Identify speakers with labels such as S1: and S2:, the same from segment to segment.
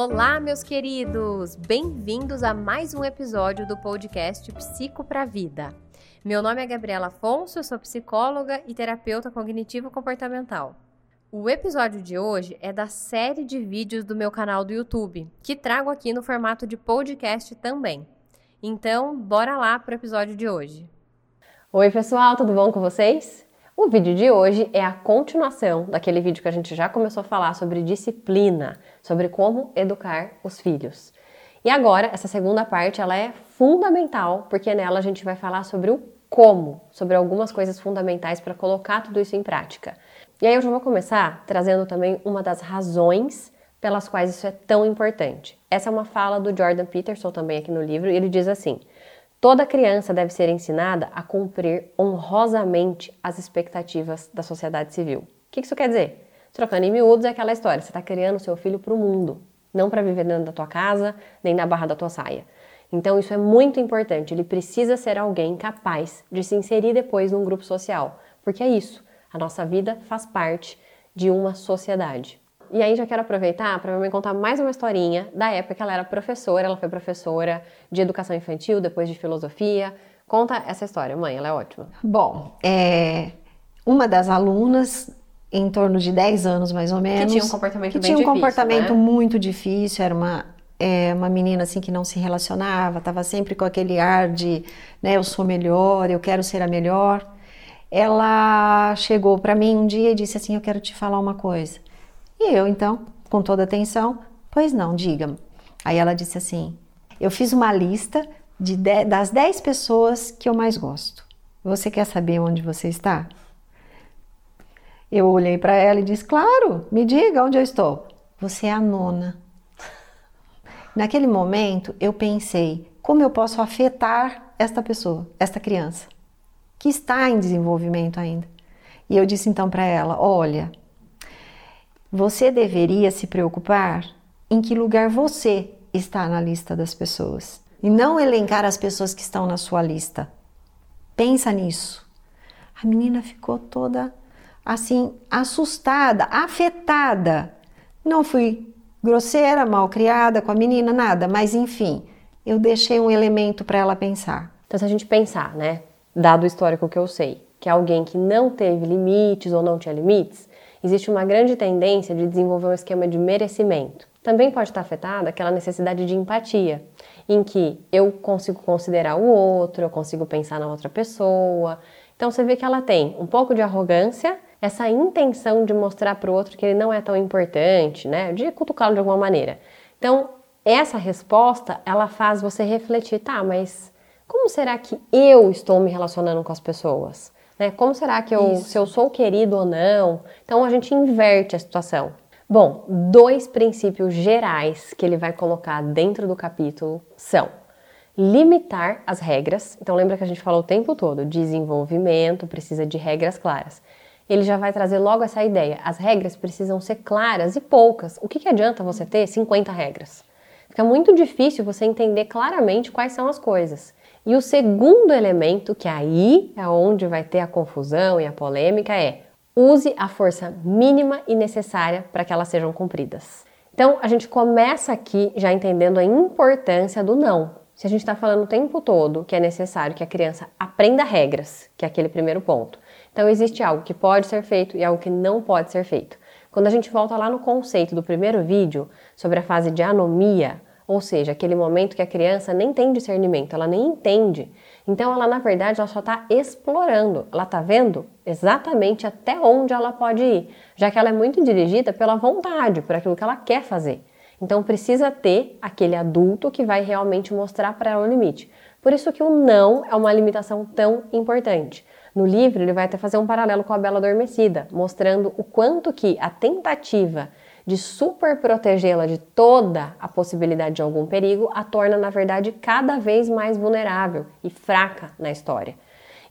S1: Olá, meus queridos! Bem-vindos a mais um episódio do podcast Psico para Vida. Meu nome é Gabriela Afonso, eu sou psicóloga e terapeuta cognitivo-comportamental. O episódio de hoje é da série de vídeos do meu canal do YouTube, que trago aqui no formato de podcast também. Então, bora lá para o episódio de hoje. Oi, pessoal, tudo bom com vocês? O vídeo de hoje é a continuação daquele vídeo que a gente já começou a falar sobre disciplina, sobre como educar os filhos. E agora, essa segunda parte, ela é fundamental, porque nela a gente vai falar sobre o como, sobre algumas coisas fundamentais para colocar tudo isso em prática. E aí eu já vou começar trazendo também uma das razões pelas quais isso é tão importante. Essa é uma fala do Jordan Peterson também aqui no livro, e ele diz assim: Toda criança deve ser ensinada a cumprir honrosamente as expectativas da sociedade civil. O que isso quer dizer? Trocando em miúdos é aquela história: você está criando seu filho para o mundo, não para viver dentro da tua casa, nem na barra da tua saia. Então isso é muito importante. Ele precisa ser alguém capaz de se inserir depois num grupo social, porque é isso. A nossa vida faz parte de uma sociedade. E aí já quero aproveitar para me contar mais uma historinha da época que ela era professora. Ela foi professora de educação infantil, depois de filosofia. Conta essa história, mãe, ela é ótima.
S2: Bom, é uma das alunas em torno de 10 anos mais ou menos.
S1: Que tinha um comportamento
S2: que
S1: bem
S2: tinha um
S1: difícil,
S2: comportamento
S1: né?
S2: muito difícil, era uma é, uma menina assim que não se relacionava, estava sempre com aquele ar de, né, eu sou melhor, eu quero ser a melhor. Ela chegou para mim um dia e disse assim, eu quero te falar uma coisa. E eu, então, com toda atenção, pois não, diga-me. Aí ela disse assim: Eu fiz uma lista de das 10 pessoas que eu mais gosto. Você quer saber onde você está? Eu olhei para ela e disse: Claro, me diga onde eu estou. Você é a nona. Naquele momento, eu pensei: como eu posso afetar esta pessoa, esta criança, que está em desenvolvimento ainda? E eu disse então para ela: Olha, você deveria se preocupar em que lugar você está na lista das pessoas e não elencar as pessoas que estão na sua lista. Pensa nisso. A menina ficou toda assim, assustada, afetada. Não fui grosseira, mal criada com a menina, nada, mas enfim, eu deixei um elemento para ela pensar.
S1: Então, se a gente pensar, né, dado o histórico que eu sei, que é alguém que não teve limites ou não tinha limites, existe uma grande tendência de desenvolver um esquema de merecimento. Também pode estar afetada aquela necessidade de empatia, em que eu consigo considerar o outro, eu consigo pensar na outra pessoa. Então você vê que ela tem um pouco de arrogância, essa intenção de mostrar para o outro que ele não é tão importante, né? De cutucá-lo de alguma maneira. Então, essa resposta, ela faz você refletir, tá, mas como será que eu estou me relacionando com as pessoas? Né? Como será que eu, se eu sou querido ou não? Então a gente inverte a situação. Bom, dois princípios gerais que ele vai colocar dentro do capítulo são limitar as regras. Então lembra que a gente falou o tempo todo, desenvolvimento precisa de regras claras. Ele já vai trazer logo essa ideia. As regras precisam ser claras e poucas. O que, que adianta você ter 50 regras? Fica muito difícil você entender claramente quais são as coisas. E o segundo elemento, que aí é onde vai ter a confusão e a polêmica, é use a força mínima e necessária para que elas sejam cumpridas. Então a gente começa aqui já entendendo a importância do não. Se a gente está falando o tempo todo que é necessário que a criança aprenda regras, que é aquele primeiro ponto. Então existe algo que pode ser feito e algo que não pode ser feito. Quando a gente volta lá no conceito do primeiro vídeo sobre a fase de anomia, ou seja, aquele momento que a criança nem tem discernimento, ela nem entende. Então ela na verdade ela só está explorando, ela está vendo exatamente até onde ela pode ir, já que ela é muito dirigida pela vontade, por aquilo que ela quer fazer. Então precisa ter aquele adulto que vai realmente mostrar para ela o limite. Por isso que o não é uma limitação tão importante. No livro ele vai até fazer um paralelo com a Bela Adormecida, mostrando o quanto que a tentativa de super protegê-la de toda a possibilidade de algum perigo, a torna, na verdade, cada vez mais vulnerável e fraca na história.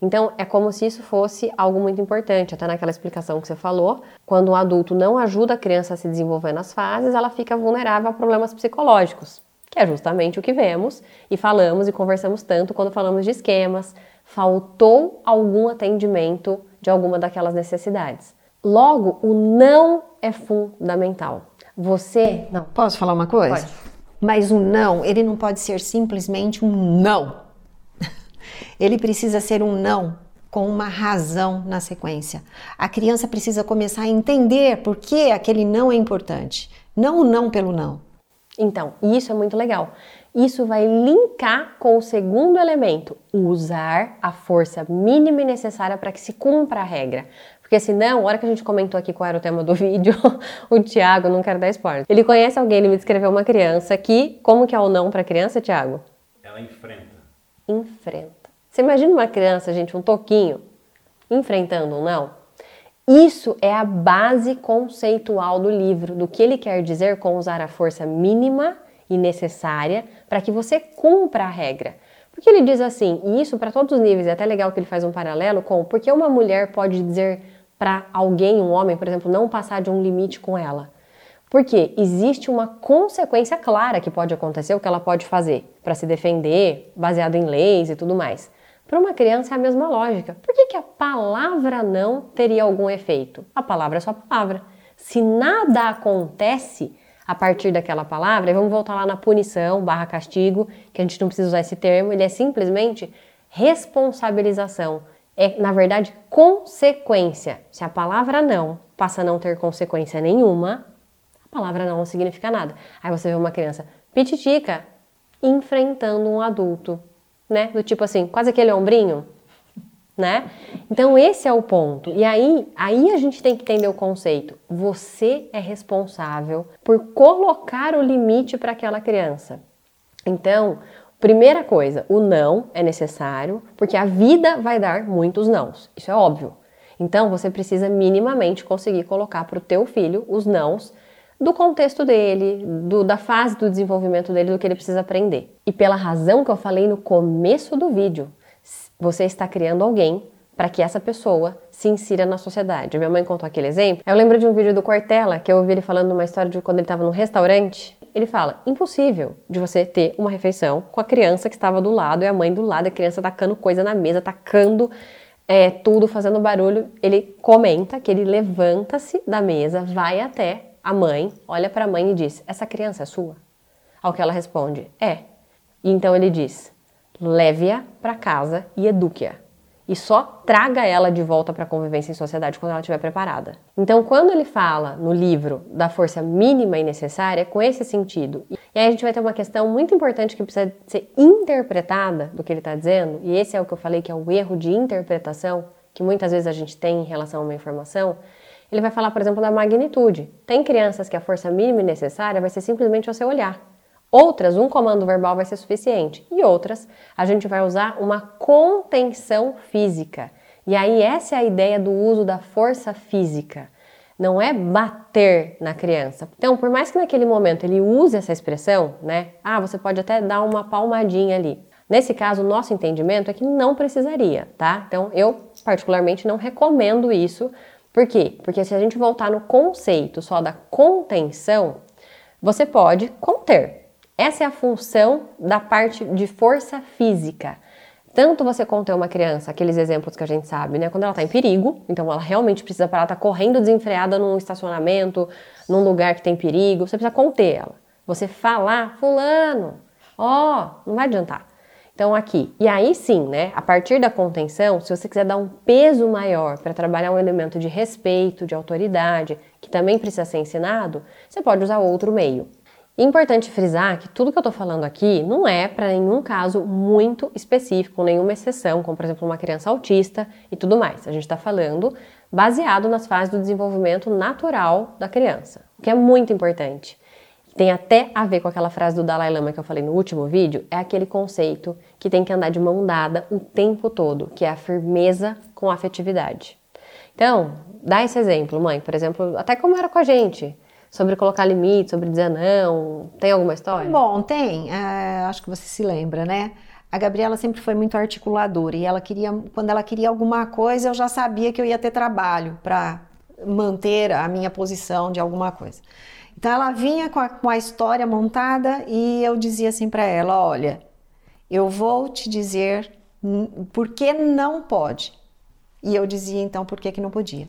S1: Então, é como se isso fosse algo muito importante, até naquela explicação que você falou. Quando o adulto não ajuda a criança a se desenvolver nas fases, ela fica vulnerável a problemas psicológicos, que é justamente o que vemos e falamos e conversamos tanto quando falamos de esquemas. Faltou algum atendimento de alguma daquelas necessidades. Logo, o não é fundamental. Você. Não.
S2: Posso falar uma coisa?
S1: Pode.
S2: Mas o não, ele não pode ser simplesmente um não. Ele precisa ser um não com uma razão na sequência. A criança precisa começar a entender por que aquele não é importante. Não o não pelo não.
S1: Então, isso é muito legal. Isso vai linkar com o segundo elemento, usar a força mínima e necessária para que se cumpra a regra. Porque senão, a hora que a gente comentou aqui qual era o tema do vídeo, o Tiago, não quero dar spoiler. Ele conhece alguém, ele me descreveu uma criança que, como que é o não para criança, Tiago?
S3: Ela enfrenta.
S1: Enfrenta. Você imagina uma criança, gente, um toquinho, enfrentando um não? Isso é a base conceitual do livro, do que ele quer dizer com usar a força mínima e necessária para que você cumpra a regra. Porque ele diz assim, e isso para todos os níveis, é até legal que ele faz um paralelo com porque uma mulher pode dizer para alguém, um homem, por exemplo, não passar de um limite com ela. Porque existe uma consequência clara que pode acontecer, o que ela pode fazer para se defender, baseado em leis e tudo mais. Para uma criança é a mesma lógica. Por que, que a palavra não teria algum efeito? A palavra é só palavra. Se nada acontece a partir daquela palavra, vamos voltar lá na punição barra castigo, que a gente não precisa usar esse termo, ele é simplesmente responsabilização é, na verdade, consequência. Se a palavra não passa a não ter consequência nenhuma, a palavra não significa nada. Aí você vê uma criança pititica enfrentando um adulto, né? Do tipo assim, quase aquele ombrinho, né? Então esse é o ponto. E aí, aí a gente tem que entender o conceito. Você é responsável por colocar o limite para aquela criança. Então, Primeira coisa, o não é necessário, porque a vida vai dar muitos nãos. Isso é óbvio. Então você precisa minimamente conseguir colocar para o teu filho os nãos do contexto dele, do, da fase do desenvolvimento dele, do que ele precisa aprender. E pela razão que eu falei no começo do vídeo, você está criando alguém para que essa pessoa se insira na sociedade. Minha mãe contou aquele exemplo. Eu lembro de um vídeo do Cortella, que eu ouvi ele falando uma história de quando ele estava no restaurante ele fala: impossível de você ter uma refeição com a criança que estava do lado e a mãe do lado, a criança tacando coisa na mesa, tacando é, tudo, fazendo barulho. Ele comenta que ele levanta-se da mesa, vai até a mãe, olha para a mãe e diz: Essa criança é sua? Ao que ela responde: É. E então ele diz: Leve-a para casa e eduque-a e só traga ela de volta para a convivência em sociedade quando ela estiver preparada. Então, quando ele fala no livro da força mínima e necessária, é com esse sentido. E aí a gente vai ter uma questão muito importante que precisa ser interpretada do que ele está dizendo, e esse é o que eu falei que é o erro de interpretação que muitas vezes a gente tem em relação a uma informação. Ele vai falar, por exemplo, da magnitude. Tem crianças que a força mínima e necessária vai ser simplesmente você olhar. Outras, um comando verbal vai ser suficiente. E outras, a gente vai usar uma contenção física. E aí, essa é a ideia do uso da força física. Não é bater na criança. Então, por mais que naquele momento ele use essa expressão, né? Ah, você pode até dar uma palmadinha ali. Nesse caso, o nosso entendimento é que não precisaria, tá? Então, eu particularmente não recomendo isso. Por quê? Porque se a gente voltar no conceito só da contenção, você pode conter, essa é a função da parte de força física. Tanto você conter uma criança, aqueles exemplos que a gente sabe, né? Quando ela está em perigo, então ela realmente precisa parar, tá correndo desenfreada num estacionamento, num lugar que tem perigo, você precisa conter ela. Você falar, fulano, ó, oh, não vai adiantar. Então aqui, e aí sim, né? A partir da contenção, se você quiser dar um peso maior para trabalhar um elemento de respeito, de autoridade, que também precisa ser ensinado, você pode usar outro meio. Importante frisar que tudo que eu estou falando aqui não é para nenhum caso muito específico, nenhuma exceção, como por exemplo uma criança autista e tudo mais. A gente está falando baseado nas fases do desenvolvimento natural da criança, o que é muito importante. Tem até a ver com aquela frase do Dalai Lama que eu falei no último vídeo, é aquele conceito que tem que andar de mão dada o tempo todo, que é a firmeza com a afetividade. Então, dá esse exemplo, mãe, por exemplo, até como era com a gente sobre colocar limite, sobre dizer não? Tem alguma história?
S2: Bom, tem. É, acho que você se lembra, né? A Gabriela sempre foi muito articuladora e ela queria, quando ela queria alguma coisa, eu já sabia que eu ia ter trabalho para manter a minha posição de alguma coisa. Então ela vinha com a, com a história montada e eu dizia assim para ela: olha, eu vou te dizer por que não pode. E eu dizia então por que, que não podia.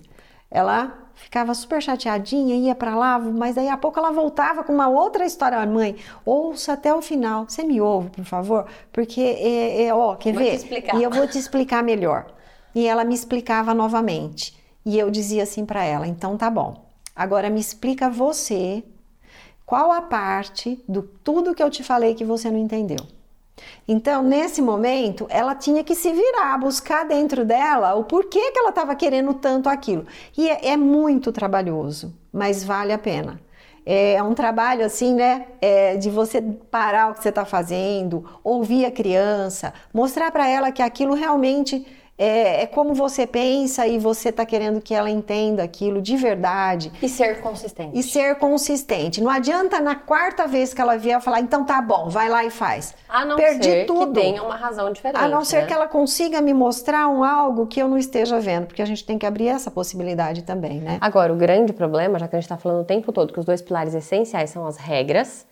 S2: Ela ficava super chateadinha, ia para lá, mas daí a pouco ela voltava com uma outra história. Mãe, ouça até o final. Você me ouve, por favor? Porque, é, é, ó, quer
S1: vou
S2: ver?
S1: Te explicar.
S2: E eu vou te explicar melhor. E ela me explicava novamente. E eu dizia assim para ela: então tá bom. Agora me explica você qual a parte do tudo que eu te falei que você não entendeu. Então, nesse momento, ela tinha que se virar, buscar dentro dela o porquê que ela estava querendo tanto aquilo. E é, é, muito trabalhoso, mas vale a pena. É um trabalho assim, né? É de você parar o que você está fazendo, ouvir a criança, mostrar para ela que aquilo realmente é, é, como você pensa e você está querendo que ela entenda aquilo de verdade.
S1: E ser consistente.
S2: E ser consistente. Não adianta na quarta vez que ela vier falar, então tá bom, vai lá e faz.
S1: A não
S2: Perdi
S1: ser
S2: tudo.
S1: que tenha uma razão diferente.
S2: A não ser
S1: né?
S2: que ela consiga me mostrar um algo que eu não esteja vendo, porque a gente tem que abrir essa possibilidade também, né?
S1: Agora, o grande problema, já que a gente está falando o tempo todo que os dois pilares essenciais são as regras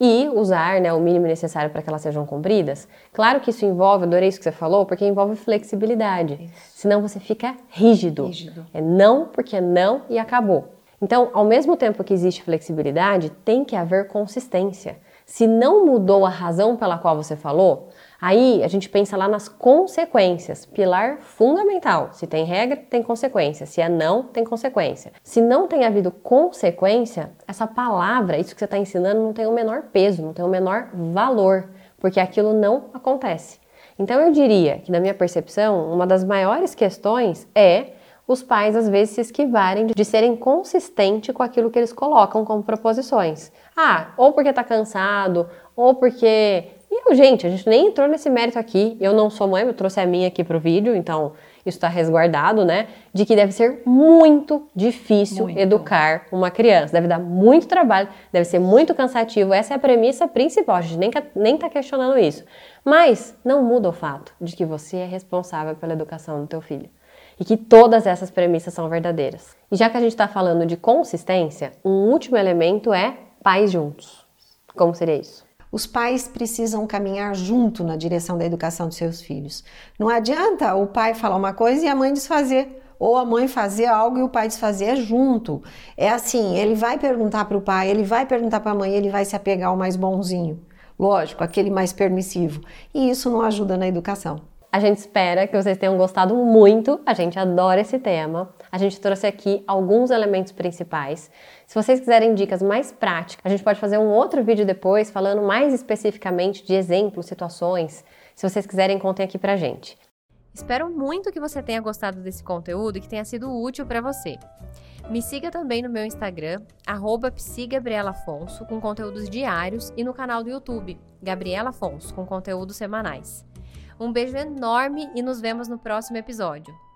S1: e usar né, o mínimo necessário para que elas sejam cumpridas. Claro que isso envolve, adorei isso que você falou, porque envolve flexibilidade. Isso. Senão você fica rígido. rígido. É não porque é não e acabou. Então, ao mesmo tempo que existe flexibilidade, tem que haver consistência. Se não mudou a razão pela qual você falou, Aí a gente pensa lá nas consequências, pilar fundamental. Se tem regra, tem consequência. Se é não, tem consequência. Se não tem havido consequência, essa palavra, isso que você está ensinando, não tem o menor peso, não tem o menor valor, porque aquilo não acontece. Então eu diria que, na minha percepção, uma das maiores questões é os pais às vezes se esquivarem de serem consistentes com aquilo que eles colocam como proposições. Ah, ou porque está cansado, ou porque e, gente, a gente nem entrou nesse mérito aqui. Eu não sou mãe, eu trouxe a minha aqui pro vídeo, então isso está resguardado, né? De que deve ser muito difícil muito. educar uma criança. Deve dar muito trabalho, deve ser muito cansativo. Essa é a premissa principal, a gente nem, nem tá questionando isso. Mas não muda o fato de que você é responsável pela educação do teu filho. E que todas essas premissas são verdadeiras. E já que a gente está falando de consistência, um último elemento é pais juntos. Como seria isso?
S2: Os pais precisam caminhar junto na direção da educação de seus filhos. Não adianta o pai falar uma coisa e a mãe desfazer ou a mãe fazer algo e o pai desfazer junto. É assim, ele vai perguntar para o pai, ele vai perguntar para a mãe, ele vai se apegar ao mais bonzinho. Lógico, aquele mais permissivo. E isso não ajuda na educação.
S1: A gente espera que vocês tenham gostado muito. A gente adora esse tema. A gente trouxe aqui alguns elementos principais. Se vocês quiserem dicas mais práticas, a gente pode fazer um outro vídeo depois falando mais especificamente de exemplos, situações. Se vocês quiserem, contem aqui pra gente. Espero muito que você tenha gostado desse conteúdo e que tenha sido útil para você. Me siga também no meu Instagram, arroba Afonso, com conteúdos diários, e no canal do YouTube, Gabriela Afonso, com conteúdos semanais. Um beijo enorme e nos vemos no próximo episódio.